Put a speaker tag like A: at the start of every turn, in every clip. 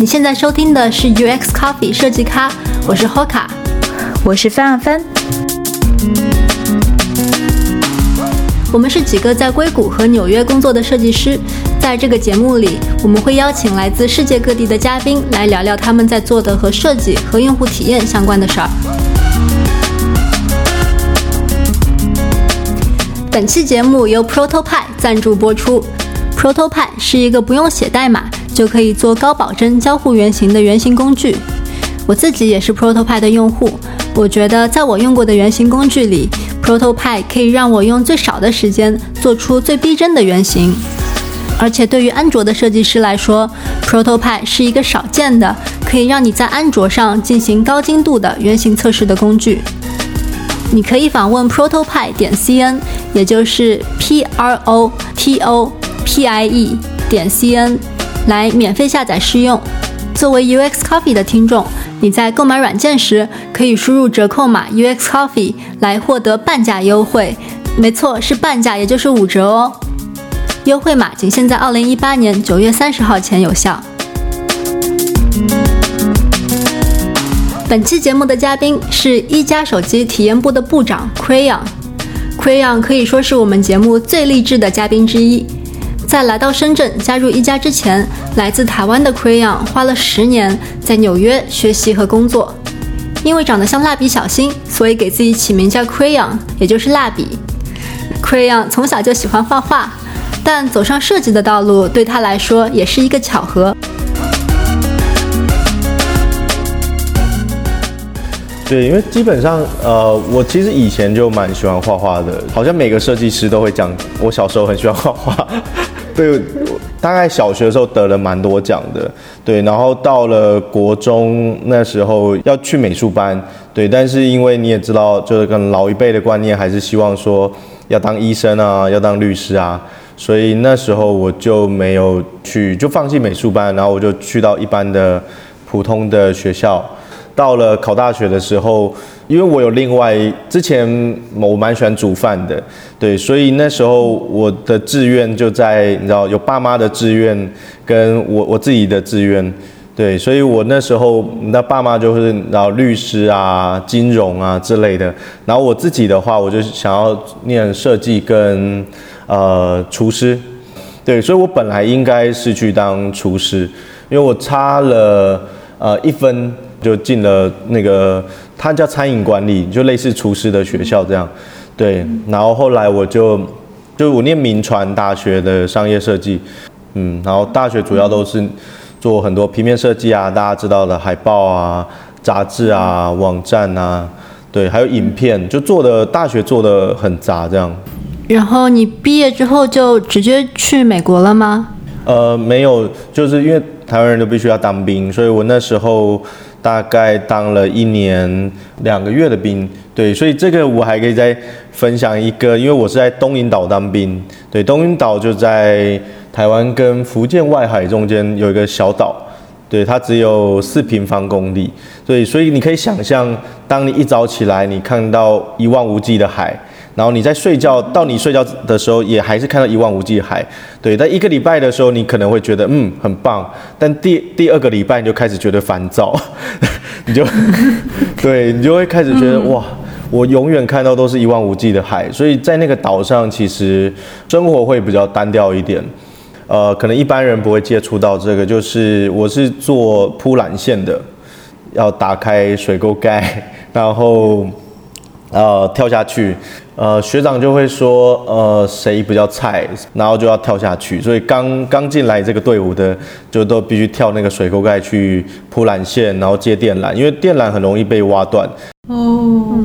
A: 你现在收听的是 UX Coffee 设计咖，我是 Hoka，
B: 我是范范。
A: 我们是几个在硅谷和纽约工作的设计师，在这个节目里，我们会邀请来自世界各地的嘉宾来聊聊他们在做的和设计和用户体验相关的事儿。本期节目由 Protopie 赞助播出。Protopie 是一个不用写代码就可以做高保真交互原型的原型工具。我自己也是 Protopie 的用户，我觉得在我用过的原型工具里。Protopie 可以让我用最少的时间做出最逼真的原型，而且对于安卓的设计师来说，Protopie 是一个少见的可以让你在安卓上进行高精度的原型测试的工具。你可以访问 Protopie 点 cn，也就是 p r o t o p i e 点 cn，来免费下载试用。作为 UX Coffee 的听众。你在购买软件时，可以输入折扣码 UX Coffee 来获得半价优惠。没错，是半价，也就是五折哦。优惠码仅限在二零一八年九月三十号前有效。本期节目的嘉宾是一加手机体验部的部长 Crayon。Crayon 可以说是我们节目最励志的嘉宾之一。在来到深圳加入一家之前，来自台湾的 Crayon 花了十年在纽约学习和工作。因为长得像蜡笔小新，所以给自己起名叫 Crayon，也就是蜡笔。Crayon 从小就喜欢画画，但走上设计的道路对他来说也是一个巧合。
C: 对，因为基本上，呃，我其实以前就蛮喜欢画画的，好像每个设计师都会讲，我小时候很喜欢画画。对，大概小学的时候得了蛮多奖的，对，然后到了国中那时候要去美术班，对，但是因为你也知道，就是跟老一辈的观念还是希望说要当医生啊，要当律师啊，所以那时候我就没有去，就放弃美术班，然后我就去到一般的普通的学校。到了考大学的时候，因为我有另外之前我蛮喜欢煮饭的，对，所以那时候我的志愿就在你知道有爸妈的志愿跟我我自己的志愿，对，所以我那时候那爸妈就是然后律师啊、金融啊之类的，然后我自己的话，我就想要念设计跟呃厨师，对，所以我本来应该是去当厨师，因为我差了呃一分。就进了那个，他叫餐饮管理，就类似厨师的学校这样，对。然后后来我就，就我念民传大学的商业设计，嗯，然后大学主要都是做很多平面设计啊，大家知道的海报啊、杂志啊、网站啊，对，还有影片，就做的大学做的很杂这样。
A: 然后你毕业之后就直接去美国了吗？
C: 呃，没有，就是因为台湾人都必须要当兵，所以我那时候。大概当了一年两个月的兵，对，所以这个我还可以再分享一个，因为我是在东引岛当兵，对，东引岛就在台湾跟福建外海中间有一个小岛，对，它只有四平方公里，对，所以你可以想象，当你一早起来，你看到一望无际的海。然后你在睡觉，到你睡觉的时候，也还是看到一望无际的海，对。但一个礼拜的时候，你可能会觉得嗯很棒，但第第二个礼拜你就开始觉得烦躁，你就 对你就会开始觉得哇，我永远看到都是一望无际的海，所以在那个岛上其实生活会比较单调一点，呃，可能一般人不会接触到这个，就是我是做铺缆线的，要打开水沟盖，然后呃跳下去。呃，学长就会说，呃，谁比较菜，然后就要跳下去。所以刚刚进来这个队伍的，就都必须跳那个水沟盖去铺缆线，然后接电缆，因为电缆很容易被挖断。
B: 哦，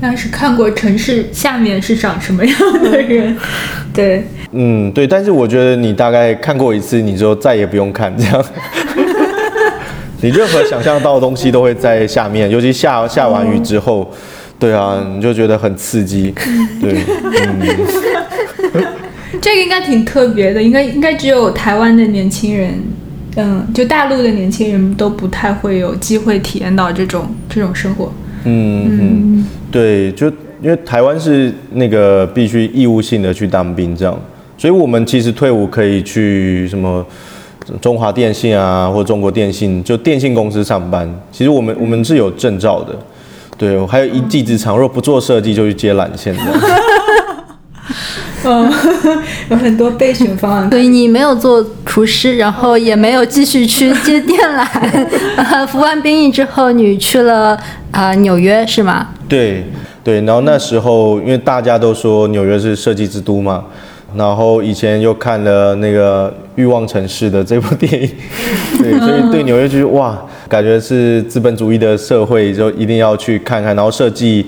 B: 那是看过城市下面是长什么样的人，对，
C: 嗯，对。但是我觉得你大概看过一次，你就再也不用看这样。你任何想象到的东西都会在下面，尤其下下完雨之后。对啊，你就觉得很刺激，对，
B: 嗯，这个应该挺特别的，应该应该只有台湾的年轻人，嗯，就大陆的年轻人都不太会有机会体验到这种这种生活，
C: 嗯嗯，对，就因为台湾是那个必须义务性的去当兵这样，所以我们其实退伍可以去什么。中华电信啊，或中国电信，就电信公司上班。其实我们我们是有证照的，对我，还有一技之长。如果不做设计，就去接缆线的。
B: 嗯，有很多备选方案。
A: 所以你没有做厨师，然后也没有继续去接电缆。服完兵役之后，你去了啊纽约是吗？
C: 对对，然后那时候因为大家都说纽约是设计之都嘛，然后以前又看了那个《欲望城市》的这部电影，对，所以对纽约就是哇，感觉是资本主义的社会，就一定要去看看。然后设计，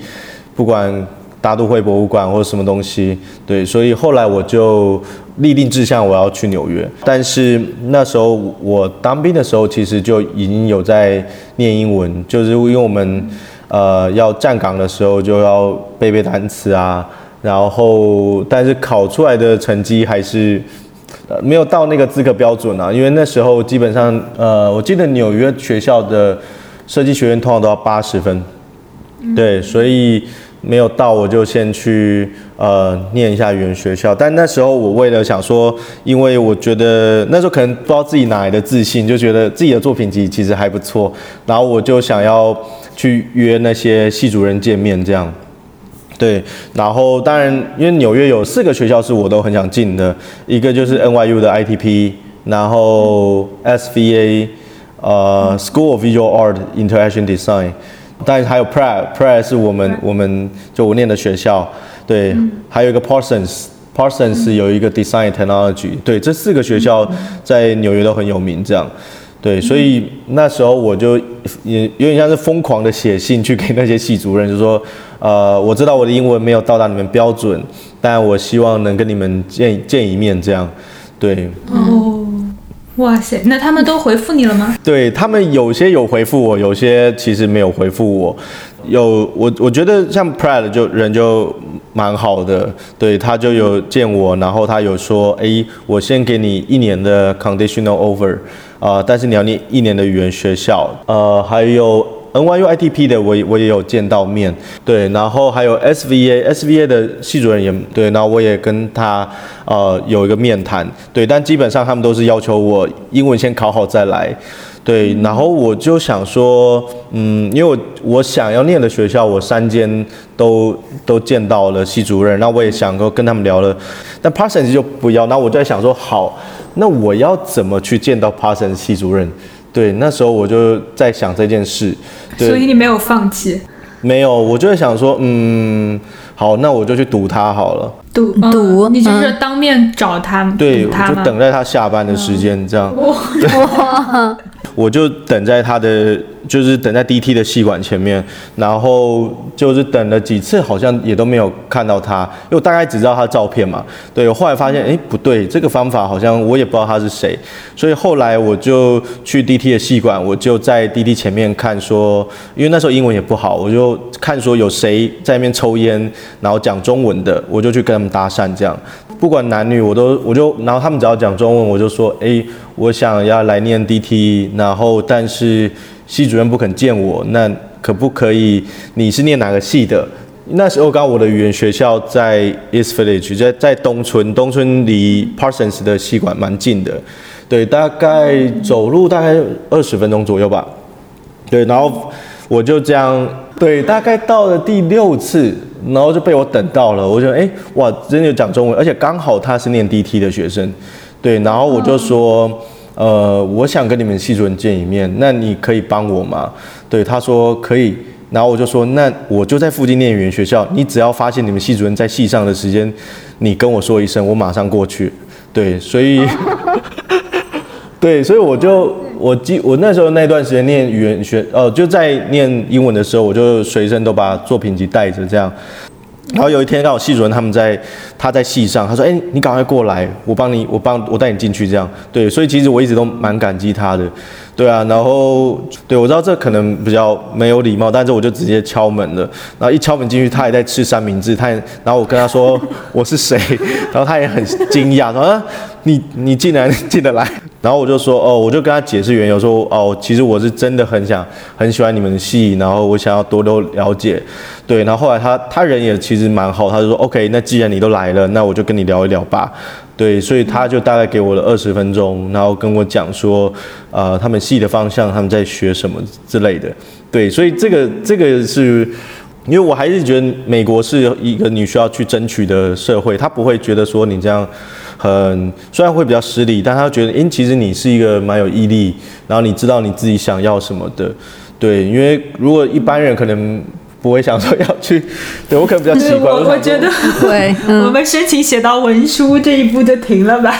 C: 不管。大都会博物馆或者什么东西，对，所以后来我就立定志向，我要去纽约。但是那时候我当兵的时候，其实就已经有在念英文，就是因为我们呃要站岗的时候就要背背单词啊，然后但是考出来的成绩还是呃没有到那个资格标准啊，因为那时候基本上呃我记得纽约学校的设计学院通常都要八十分，对，所以。没有到，我就先去呃念一下语言学校。但那时候我为了想说，因为我觉得那时候可能不知道自己哪来的自信，就觉得自己的作品集其实还不错。然后我就想要去约那些系主任见面，这样。对，然后当然因为纽约有四个学校是我都很想进的，一个就是 NYU 的 ITP，然后 SVA，呃 School of Visual Art Interaction Design。但还有 Pratt，Pratt 是我们我们就我念的学校，对，还有一个 Parsons，Parsons 有一个 Design Technology，对，这四个学校在纽约都很有名，这样，对，所以那时候我就也有点像是疯狂的写信去给那些系主任，就说，呃，我知道我的英文没有到达你们标准，但我希望能跟你们见见一面，这样，对。
B: 哦。哇塞，那他们都回复你了吗？
C: 对他们有些有回复我，有些其实没有回复我。有我我觉得像 Prad 就人就蛮好的，对他就有见我，然后他有说，哎，我先给你一年的 conditional over，啊，但是你要念一年的语言学校，呃，还有。NYU ITP 的我我也有见到面，对，然后还有 SVA SVA 的系主任也对，然后我也跟他呃有一个面谈，对，但基本上他们都是要求我英文先考好再来，对，然后我就想说，嗯，因为我我想要念的学校我三间都都见到了系主任，那我也想说跟他们聊了，但 Parsons 就不要，那我就在想说，好，那我要怎么去见到 Parsons 系主任？对，那时候我就在想这件事，
B: 所以你没有放弃？
C: 没有，我就会想说，嗯，好，那我就去堵他好了。
B: 堵堵，你就是当面找他，
C: 对，就等待他下班的时间这样。哇，我就等在他的。就是等在 DT 的戏馆前面，然后就是等了几次，好像也都没有看到他，因为我大概只知道他的照片嘛。对，我后来发现，哎，不对，这个方法好像我也不知道他是谁，所以后来我就去 DT 的戏馆，我就在 DT 前面看，说，因为那时候英文也不好，我就看说有谁在那边抽烟，然后讲中文的，我就去跟他们搭讪，这样，不管男女，我都我就，然后他们只要讲中文，我就说，哎，我想要来念 DT，然后但是。系主任不肯见我，那可不可以？你是念哪个系的？那时候刚我的语言学校在 East Village，在在东村，东村离 Parsons 的系馆蛮近的，对，大概走路大概二十分钟左右吧。对，然后我就这样，对，大概到了第六次，然后就被我等到了。我就，哎，哇，真的有讲中文，而且刚好他是念 DT 的学生，对，然后我就说。呃，我想跟你们系主任见一面，那你可以帮我吗？对，他说可以，然后我就说，那我就在附近念语言学校，你只要发现你们系主任在系上的时间，你跟我说一声，我马上过去。对，所以，对，所以我就我记我那时候那段时间念语言学，呃，就在念英文的时候，我就随身都把作品集带着这样。然后有一天刚好系主任他们在他在戏上，他说：“哎，你赶快过来，我帮你，我帮我带你进去。”这样对，所以其实我一直都蛮感激他的，对啊。然后对我知道这可能比较没有礼貌，但是我就直接敲门了。然后一敲门进去，他也在吃三明治，他也然后我跟他说我是谁，然后他也很惊讶，说：“你你竟然进得来？”然后我就说：“哦，我就跟他解释缘由，说哦，其实我是真的很想很喜欢你们的戏，然后我想要多多了解。”对，然后后来他他人也其实蛮好，他就说 OK，那既然你都来了，那我就跟你聊一聊吧。对，所以他就大概给我了二十分钟，然后跟我讲说，呃，他们戏的方向，他们在学什么之类的。对，所以这个这个是，因为我还是觉得美国是一个你需要去争取的社会，他不会觉得说你这样嗯虽然会比较失礼，但他觉得，诶，其实你是一个蛮有毅力，然后你知道你自己想要什么的。对，因为如果一般人可能。不会想说要去，对我可能比较奇怪。
B: 我我觉得
A: 对，
B: 我们申请写到文书这一步就停了吧。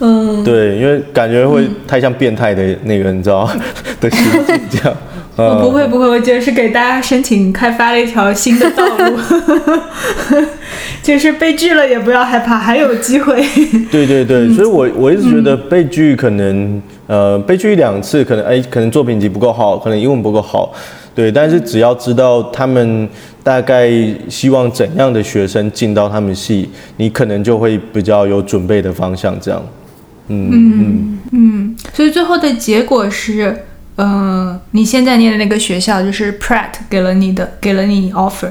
C: 嗯，对，因为感觉会太像变态的那个，你知道 的心境这样。
B: 我 不会不会，我觉得是给大家申请开发了一条新的道路，就是被拒了也不要害怕，还有机会。
C: 对对对，所以我我一直觉得被拒可能呃被拒一两次，可能哎可能作品集不够好，可能英文不够好。对，但是只要知道他们大概希望怎样的学生进到他们系，你可能就会比较有准备的方向。这样，
B: 嗯嗯嗯，所以最后的结果是，嗯，你现在念的那个学校就是 Pratt 给了你的，给了你 offer。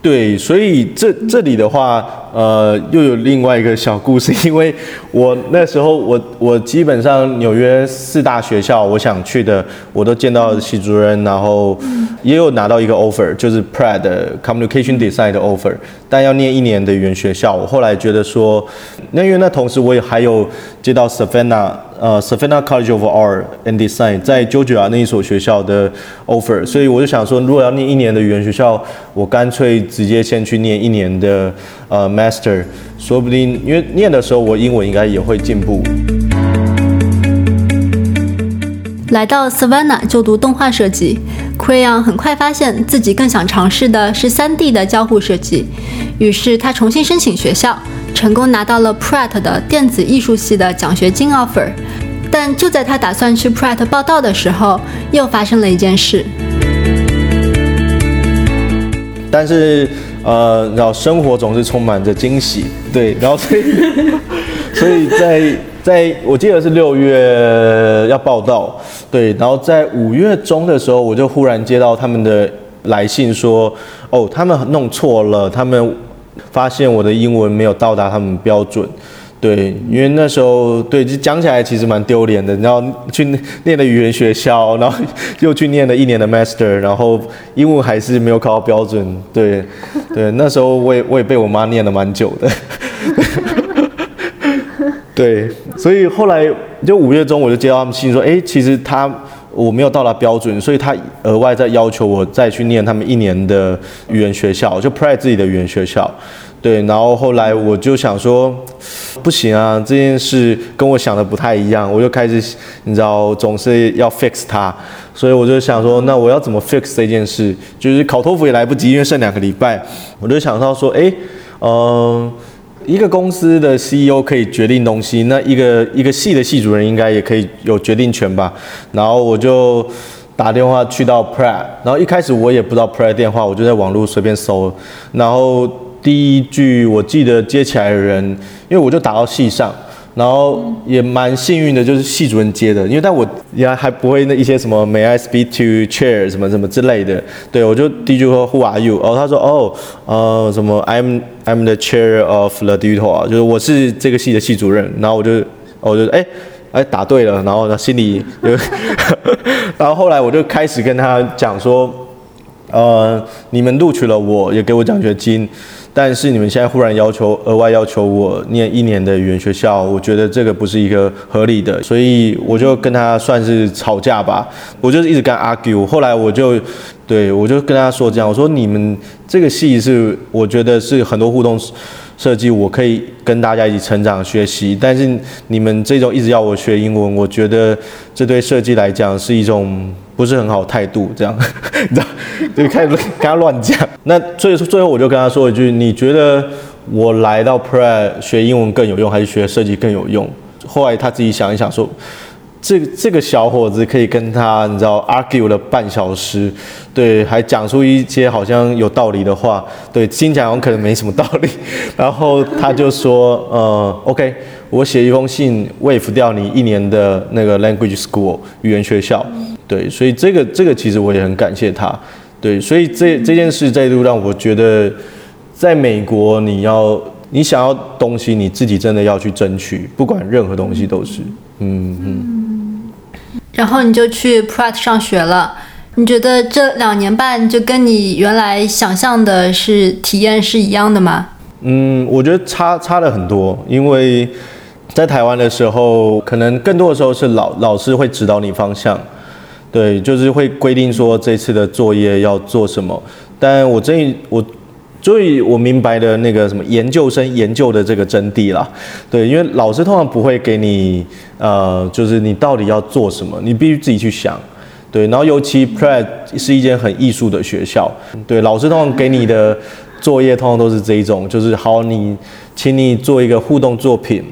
C: 对，所以这这里的话，呃，又有另外一个小故事，因为我那时候我我基本上纽约四大学校我想去的，我都见到系主任，然后也有拿到一个 offer，就是 Pratt Communication Design 的 offer，但要念一年的语言学校。我后来觉得说，那因为那同时我也还有接到 Savannah。呃，Savannah College of Art and Design 在 Georgia 那一所学校的 offer，所以我就想说，如果要念一年的语言学校，我干脆直接先去念一年的呃 Master，说不定因为念的时候我英文应该也会进步。
A: 来到 Savannah 就读动画设计，Crayon 很快发现自己更想尝试的是 3D 的交互设计，于是他重新申请学校。成功拿到了 Pratt 的电子艺术系的奖学金 offer，但就在他打算去 Pratt 报道的时候，又发生了一件事。
C: 但是，呃，然后生活总是充满着惊喜，对，然后所以，所以在在我记得是六月要报道，对，然后在五月中的时候，我就忽然接到他们的来信说，哦，他们弄错了，他们。发现我的英文没有到达他们标准，对，因为那时候对，就讲起来其实蛮丢脸的，然后去念的语言学校，然后又去念了一年的 master，然后英文还是没有考到标准，对，对，那时候我也我也被我妈念了蛮久的，对，所以后来就五月中我就接到他们信说，哎，其实他。我没有到达标准，所以他额外再要求我再去念他们一年的语言学校，就 Pride 自己的语言学校。对，然后后来我就想说，不行啊，这件事跟我想的不太一样，我就开始，你知道，总是要 fix 它，所以我就想说，那我要怎么 fix 这件事？就是考托福也来不及，因为剩两个礼拜，我就想到说，哎，嗯。一个公司的 CEO 可以决定东西，那一个一个系的系主任应该也可以有决定权吧？然后我就打电话去到 Pratt，然后一开始我也不知道 Pratt 电话，我就在网络随便搜，然后第一句我记得接起来的人，因为我就打到系上。然后也蛮幸运的，就是系主任接的，因为但我也还不会那一些什么 May I speak to chair 什么什么之类的，对我就第一句说 Who are you？哦，他说哦，呃，什么 I'm I'm the chair of the tutor，就是我是这个系的系主任。然后我就我就哎哎答对了，然后他心里，然后后来我就开始跟他讲说，呃，你们录取了我，也给我奖学金。但是你们现在忽然要求额外要求我念一年的语言学校，我觉得这个不是一个合理的，所以我就跟他算是吵架吧。我就是一直跟 argue，后来我就对我就跟他说这样，我说你们这个戏是我觉得是很多互动设计，我可以跟大家一起成长学习。但是你们这种一直要我学英文，我觉得这对设计来讲是一种。不是很好态度，这样，你知道，就开始跟他乱讲。那最最后我就跟他说一句：你觉得我来到 Pre 学英文更有用，还是学设计更有用？后来他自己想一想说，这这个小伙子可以跟他，你知道，argue 了半小时，对，还讲出一些好像有道理的话，对，听起来可能没什么道理。然后他就说，呃，OK，我写一封信 waive 掉你一年的那个 language school 语言学校。对，所以这个这个其实我也很感谢他。对，所以这这件事再度让我觉得，在美国你要你想要东西，你自己真的要去争取，不管任何东西都是。嗯嗯。
A: 然后你就去 Pratt 上学了。你觉得这两年半就跟你原来想象的是体验是一样的吗？
C: 嗯，我觉得差差了很多，因为在台湾的时候，可能更多的时候是老老师会指导你方向，对，就是会规定说这次的作业要做什么。但我这我所以我明白了那个什么研究生研究的这个真谛啦，对，因为老师通常不会给你呃，就是你到底要做什么，你必须自己去想。对，然后尤其 Pratt 是一间很艺术的学校，对，老师通常给你的作业通常都是这一种，就是好，你请你做一个互动作品，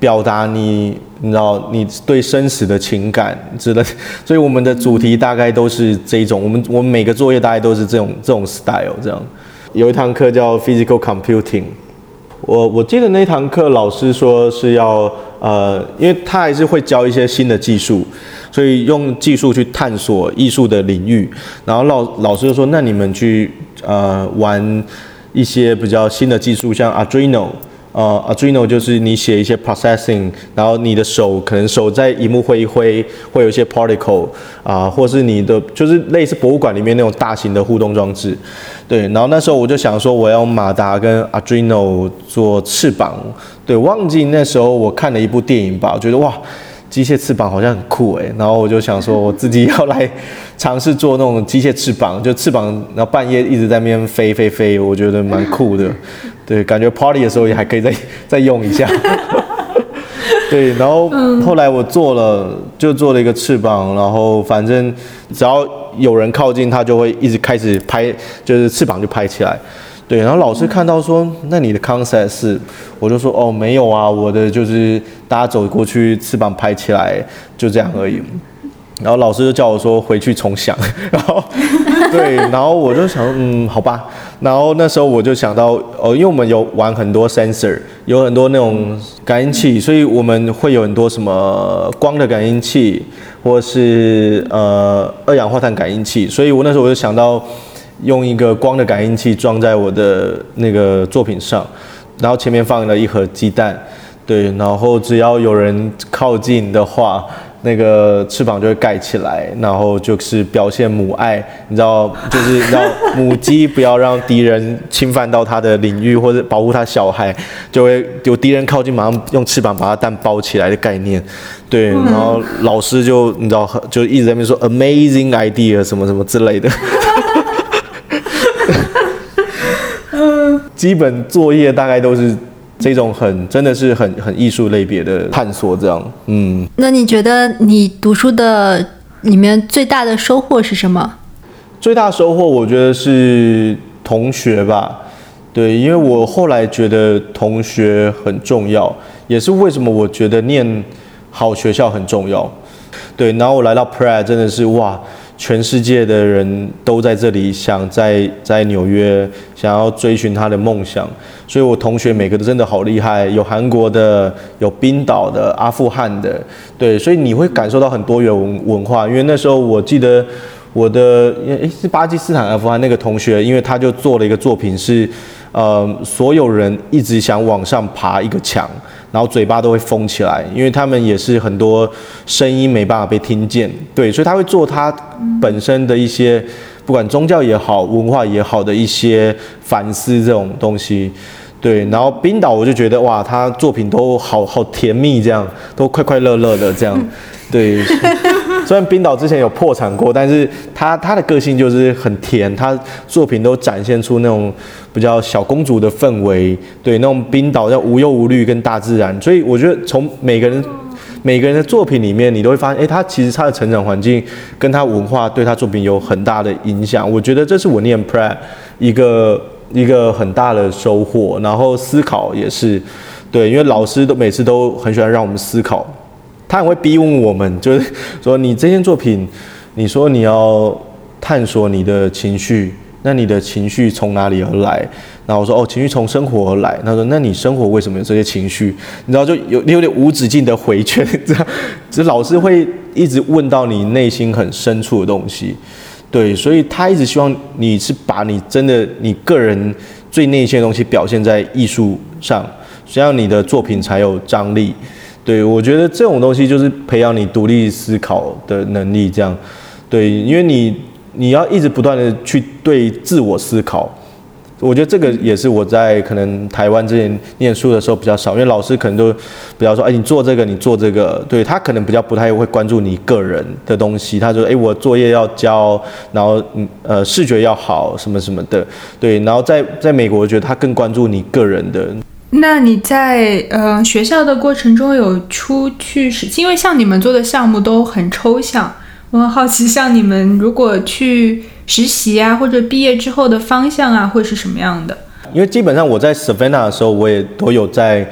C: 表达你你知道你对生死的情感之类，所以我们的主题大概都是这一种，我们我们每个作业大概都是这种这种 style 这样。有一堂课叫 Physical Computing，我我记得那堂课老师说是要呃，因为他还是会教一些新的技术。所以用技术去探索艺术的领域，然后老老师就说：“那你们去呃玩一些比较新的技术，像 Arduino，呃 Arduino 就是你写一些 processing，然后你的手可能手在荧幕挥一挥，会有一些 particle 啊，或是你的就是类似博物馆里面那种大型的互动装置，对。然后那时候我就想说，我要马达跟 Arduino 做翅膀，对。忘记那时候我看了一部电影吧，我觉得哇。”机械翅膀好像很酷诶，然后我就想说，我自己要来尝试做那种机械翅膀，就翅膀，然后半夜一直在那边飞飞飞，我觉得蛮酷的。对，感觉 party 的时候也还可以再 再用一下。对，然后后来我做了，就做了一个翅膀，然后反正只要有人靠近，它就会一直开始拍，就是翅膀就拍起来。对，然后老师看到说，那你的 concept 是，我就说哦没有啊，我的就是大家走过去，翅膀拍起来就这样而已。然后老师就叫我说回去重想，然后对，然后我就想嗯好吧，然后那时候我就想到哦，因为我们有玩很多 sensor，有很多那种感应器，所以我们会有很多什么光的感应器，或是呃二氧化碳感应器，所以我那时候我就想到。用一个光的感应器装在我的那个作品上，然后前面放了一盒鸡蛋，对，然后只要有人靠近的话，那个翅膀就会盖起来，然后就是表现母爱，你知道，就是你知道母鸡不要让敌人侵犯到它的领域或者保护它小孩，就会有敌人靠近，马上用翅膀把它蛋包起来的概念，对，然后老师就你知道就一直在那边说 amazing idea 什么什么之类的。基本作业大概都是这种很真的是很很艺术类别的探索，这样。嗯，
A: 那你觉得你读书的里面最大的收获是什么？
C: 最大收获我觉得是同学吧。对，因为我后来觉得同学很重要，也是为什么我觉得念好学校很重要。对，然后我来到 Pratt 真的是哇。全世界的人都在这里，想在在纽约想要追寻他的梦想，所以我同学每个都真的好厉害，有韩国的，有冰岛的，阿富汗的，对，所以你会感受到很多元文文化。因为那时候我记得我的诶是巴基斯坦阿富汗那个同学，因为他就做了一个作品是，呃，所有人一直想往上爬一个墙。然后嘴巴都会封起来，因为他们也是很多声音没办法被听见，对，所以他会做他本身的一些，不管宗教也好，文化也好的一些反思这种东西，对。然后冰岛我就觉得哇，他作品都好好甜蜜，这样都快快乐乐的这样，对。虽然冰岛之前有破产过，但是他他的个性就是很甜，他作品都展现出那种比较小公主的氛围，对那种冰岛叫无忧无虑跟大自然，所以我觉得从每个人每个人的作品里面，你都会发现，哎，他其实他的成长环境跟他文化对他作品有很大的影响。我觉得这是我念 Pratt 一个一个很大的收获，然后思考也是，对，因为老师都每次都很喜欢让我们思考。他很会逼问我们，就是说你这件作品，你说你要探索你的情绪，那你的情绪从哪里而来？然后我说哦，情绪从生活而来。他说那你生活为什么有这些情绪？你知道就有你有点无止境的回圈，这样，这老师会一直问到你内心很深处的东西。对，所以他一直希望你是把你真的你个人最内心的东西表现在艺术上，这样你的作品才有张力。对我觉得这种东西就是培养你独立思考的能力，这样。对，因为你你要一直不断的去对自我思考。我觉得这个也是我在可能台湾之前念书的时候比较少，因为老师可能都比较说，哎，你做这个，你做这个，对他可能比较不太会关注你个人的东西。他说，哎，我作业要交，然后嗯呃视觉要好，什么什么的，对。然后在在美国，我觉得他更关注你个人的。
B: 那你在呃学校的过程中有出去实，因为像你们做的项目都很抽象，我很好奇，像你们如果去。实习啊，或者毕业之后的方向啊，会是什么样的？
C: 因为基本上我在 Savanna 的时候，我也都有在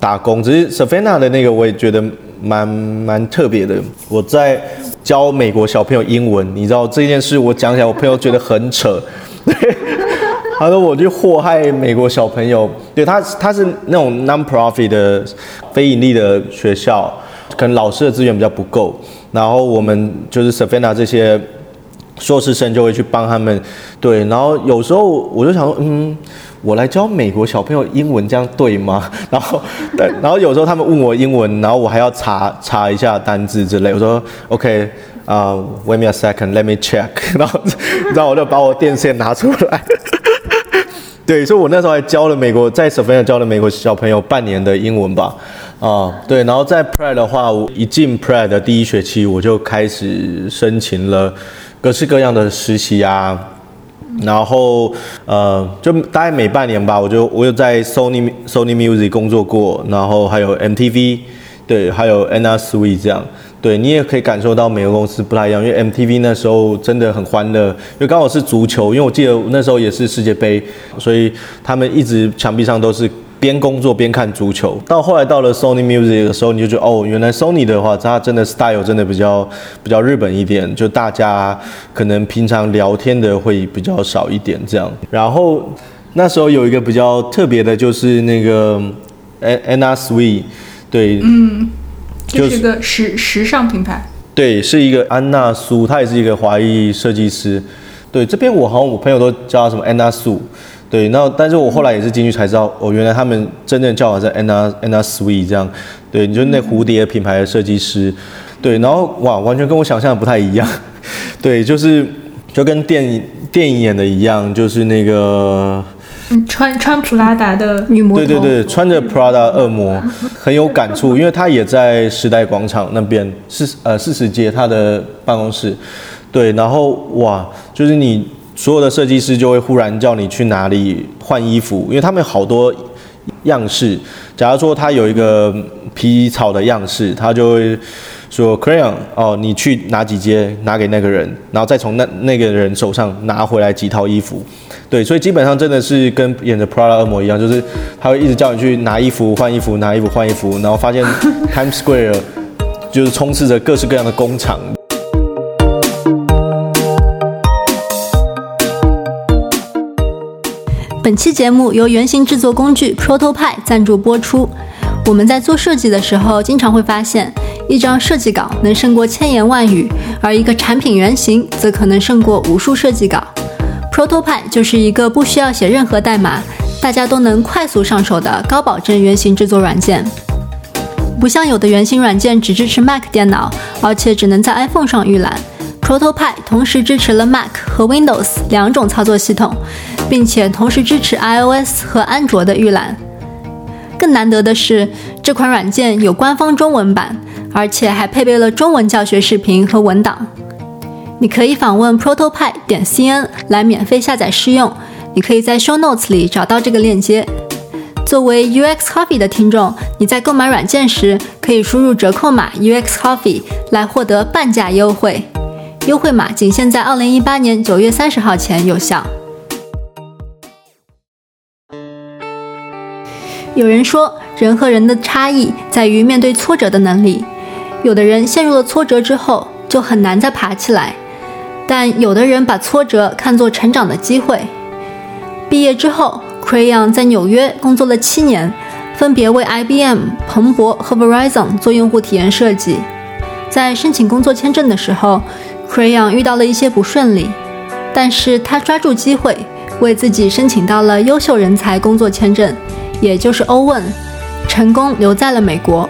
C: 打工。只是 Savanna 的那个，我也觉得蛮蛮特别的。我在教美国小朋友英文，你知道这件事，我讲起来，我朋友觉得很扯。他说我去祸害美国小朋友。对他，他是那种 non-profit 的非盈利的学校，可能老师的资源比较不够。然后我们就是 Savannah 这些。硕士生就会去帮他们，对，然后有时候我就想说，嗯，我来教美国小朋友英文，这样对吗？然后，对，然后有时候他们问我英文，然后我还要查查一下单字之类。我说，OK，啊，Wait me a second，Let me check。然后，然后我就把我电线拿出来。对，所以我那时候还教了美国在 s a f a 教了美国小朋友半年的英文吧。啊，对，然后在 Pratt 的话，我一进 Pratt 的第一学期，我就开始申请了。各式各样的实习啊，然后呃，就大概每半年吧，我就我有在 Sony Sony Music 工作过，然后还有 MTV，对，还有 Naswe 这样，对你也可以感受到每个公司不太一样，因为 MTV 那时候真的很欢乐，因为刚好是足球，因为我记得那时候也是世界杯，所以他们一直墙壁上都是。边工作边看足球，到后来到了 Sony Music 的时候，你就觉得哦，原来 Sony 的话，它真的 style 真的比较比较日本一点，就大家可能平常聊天的会比较少一点这样。然后那时候有一个比较特别的，就是那个 Anna Sui，对，
B: 嗯，就是一个时时尚品牌，
C: 对，是一个安娜苏，她也是一个华裔设计师。对，这边我好像我朋友都叫她什么安娜苏。对，那但是我后来也是进去才知道，哦，原来他们真正叫法是 Anna Anna Sui 这样，对，你就那蝴蝶品牌的设计师，对，然后哇，完全跟我想象的不太一样，对，就是就跟电影电影演的一样，就是那个
B: 穿穿普拉达的女魔
C: 对对对，穿着 Prada 恶魔，很有感触，因为他也在时代广场那边，四呃四十街他的办公室，对，然后哇，就是你。所有的设计师就会忽然叫你去哪里换衣服，因为他们好多样式。假如说他有一个皮草的样式，他就会说 crayon 哦，你去拿几件拿给那个人，然后再从那那个人手上拿回来几套衣服。对，所以基本上真的是跟演的 Prada 恶魔一样，就是他会一直叫你去拿衣服换衣服拿衣服换衣服，然后发现 Times Square 就是充斥着各式各样的工厂。
A: 本期节目由原型制作工具 Protopie 赞助播出。我们在做设计的时候，经常会发现，一张设计稿能胜过千言万语，而一个产品原型则可能胜过无数设计稿。Protopie 就是一个不需要写任何代码，大家都能快速上手的高保证原型制作软件。不像有的原型软件只支持 Mac 电脑，而且只能在 iPhone 上预览。Protopie 同时支持了 Mac 和 Windows 两种操作系统，并且同时支持 iOS 和安卓的预览。更难得的是，这款软件有官方中文版，而且还配备了中文教学视频和文档。你可以访问 Protopie 点 cn 来免费下载试用。你可以在 Show Notes 里找到这个链接。作为 UX Coffee 的听众，你在购买软件时可以输入折扣码 UX Coffee 来获得半价优惠。优惠码仅限在二零一八年九月三十号前有效。有人说，人和人的差异在于面对挫折的能力。有的人陷入了挫折之后，就很难再爬起来；但有的人把挫折看作成长的机会。毕业之后，Crayon 在纽约工作了七年，分别为 IBM、彭博和 Verizon 做用户体验设计。在申请工作签证的时候，Crayon 遇到了一些不顺利，但是他抓住机会，为自己申请到了优秀人才工作签证，也就是欧问，成功留在了美国。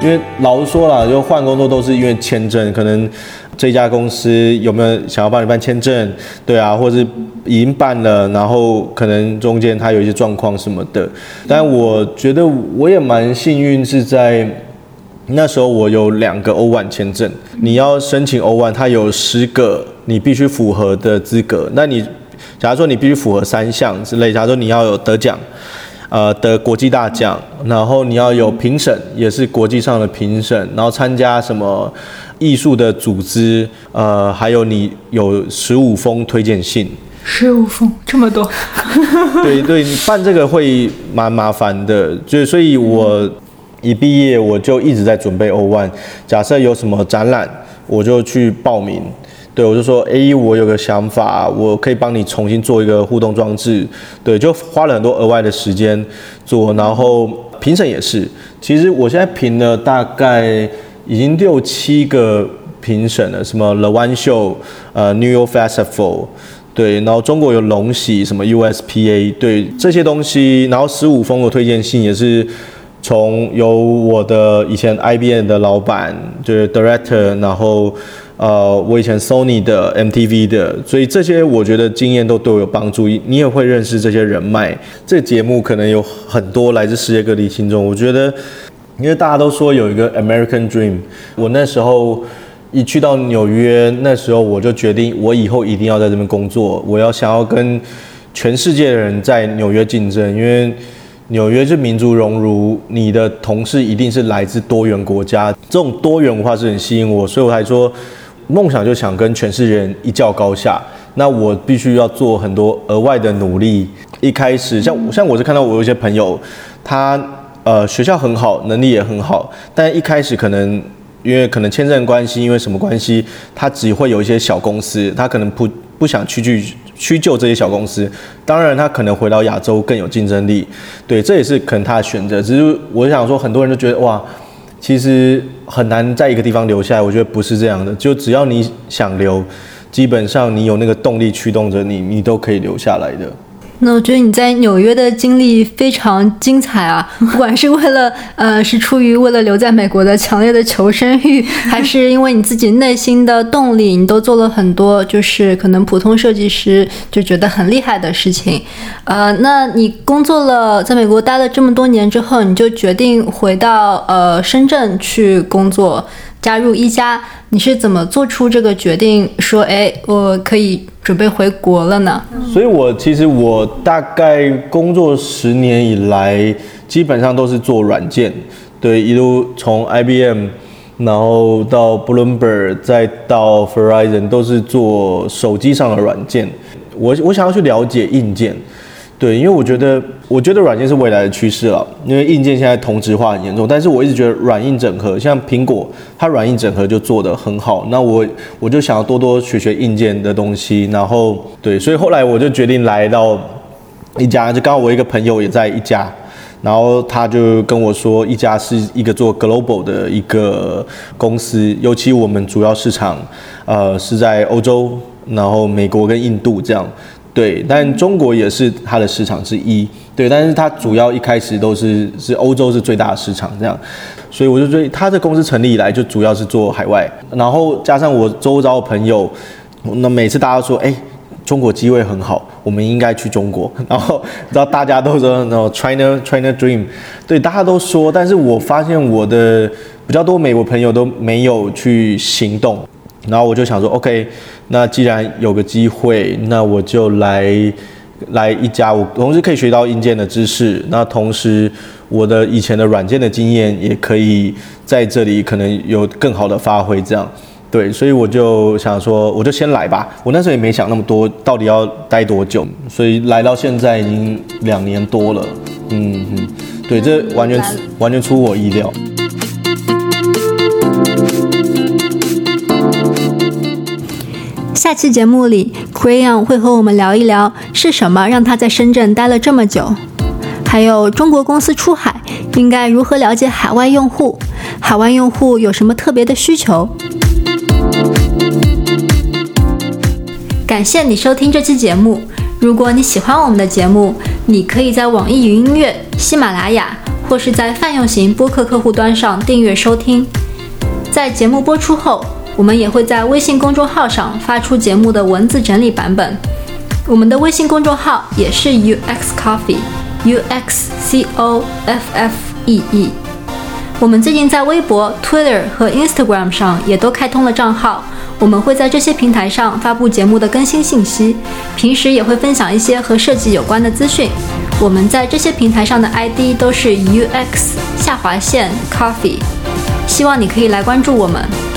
C: 因为老实说了，就换工作都是因为签证，可能这家公司有没有想要帮你办签证，对啊，或者是已经办了，然后可能中间它有一些状况什么的。但我觉得我也蛮幸运，是在那时候我有两个欧万签证。你要申请欧万，它有十个你必须符合的资格。那你假如说你必须符合三项之类，假如说你要有得奖。呃的国际大奖，然后你要有评审，也是国际上的评审，然后参加什么艺术的组织，呃，还有你有十五封推荐信，
B: 十五封这么多，
C: 对对，你办这个会蛮麻烦的，就所以我一毕业我就一直在准备欧万，假设有什么展览，我就去报名。对，我就说，哎，我有个想法，我可以帮你重新做一个互动装置。对，就花了很多额外的时间做，然后评审也是。其实我现在评了大概已经六七个评审了，什么 The One Show，呃，New York Festival，对，然后中国有龙喜，什么 USPA，对这些东西，然后十五封的推荐信也是从由我的以前 IBM 的老板，就是 Director，然后。呃，我以前 Sony 的 MTV 的，所以这些我觉得经验都对我有帮助。你也会认识这些人脉。这节目可能有很多来自世界各地听众。我觉得，因为大家都说有一个 American Dream，我那时候一去到纽约，那时候我就决定，我以后一定要在这边工作。我要想要跟全世界的人在纽约竞争，因为纽约是民族荣辱，你的同事一定是来自多元国家，这种多元文化是很吸引我，所以我才说。梦想就想跟全世界人一较高下，那我必须要做很多额外的努力。一开始，像像我是看到我有一些朋友，他呃学校很好，能力也很好，但一开始可能因为可能签证关系，因为什么关系，他只会有一些小公司，他可能不不想去去屈就这些小公司。当然，他可能回到亚洲更有竞争力，对，这也是可能他的选择。只是我想说，很多人都觉得哇。其实很难在一个地方留下来，我觉得不是这样的。就只要你想留，基本上你有那个动力驱动着你，你都可以留下来的。
A: 那我觉得你在纽约的经历非常精彩啊！不管是为了呃，是出于为了留在美国的强烈的求生欲，还是因为你自己内心的动力，你都做了很多就是可能普通设计师就觉得很厉害的事情。呃，那你工作了在美国待了这么多年之后，你就决定回到呃深圳去工作。加入一家，你是怎么做出这个决定？说，哎，我可以准备回国了呢？
C: 所以，我其实我大概工作十年以来，基本上都是做软件，对，一路从 IBM，然后到 Bloomberg，再到 Verizon，都是做手机上的软件。我我想要去了解硬件。对，因为我觉得，我觉得软件是未来的趋势了。因为硬件现在同质化很严重，但是我一直觉得软硬整合，像苹果，它软硬整合就做得很好。那我我就想要多多学学硬件的东西。然后，对，所以后来我就决定来到一家，就刚好我一个朋友也在一家，然后他就跟我说，一家是一个做 global 的一个公司，尤其我们主要市场，呃，是在欧洲，然后美国跟印度这样。对，但中国也是它的市场之一。对，但是它主要一开始都是是欧洲是最大的市场这样，所以我就觉得它的公司成立以来就主要是做海外，然后加上我周遭的朋友，那每次大家说，哎，中国机会很好，我们应该去中国，然后然后大家都说那种 China China Dream，对，大家都说，但是我发现我的比较多美国朋友都没有去行动。然后我就想说，OK，那既然有个机会，那我就来来一家，我同时可以学到硬件的知识，那同时我的以前的软件的经验也可以在这里可能有更好的发挥，这样，对，所以我就想说，我就先来吧。我那时候也没想那么多，到底要待多久，所以来到现在已经两年多了，嗯嗯，对，这完全完全出我意料。
A: 期节目里，Crayon 会和我们聊一聊是什么让他在深圳待了这么久，还有中国公司出海应该如何了解海外用户，海外用户有什么特别的需求。感谢你收听这期节目。如果你喜欢我们的节目，你可以在网易云音乐、喜马拉雅或是在泛用型播客客户端上订阅收听。在节目播出后，我们也会在微信公众号上发出节目的文字整理版本。我们的微信公众号也是 UX Coffee，U X C O F F E E。我们最近在微博、Twitter 和 Instagram 上也都开通了账号，我们会在这些平台上发布节目的更新信息，平时也会分享一些和设计有关的资讯。我们在这些平台上的 ID 都是 UX 下划线 Coffee，希望你可以来关注我们。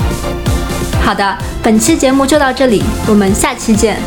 A: 好的，本期节目就到这里，我们下期见。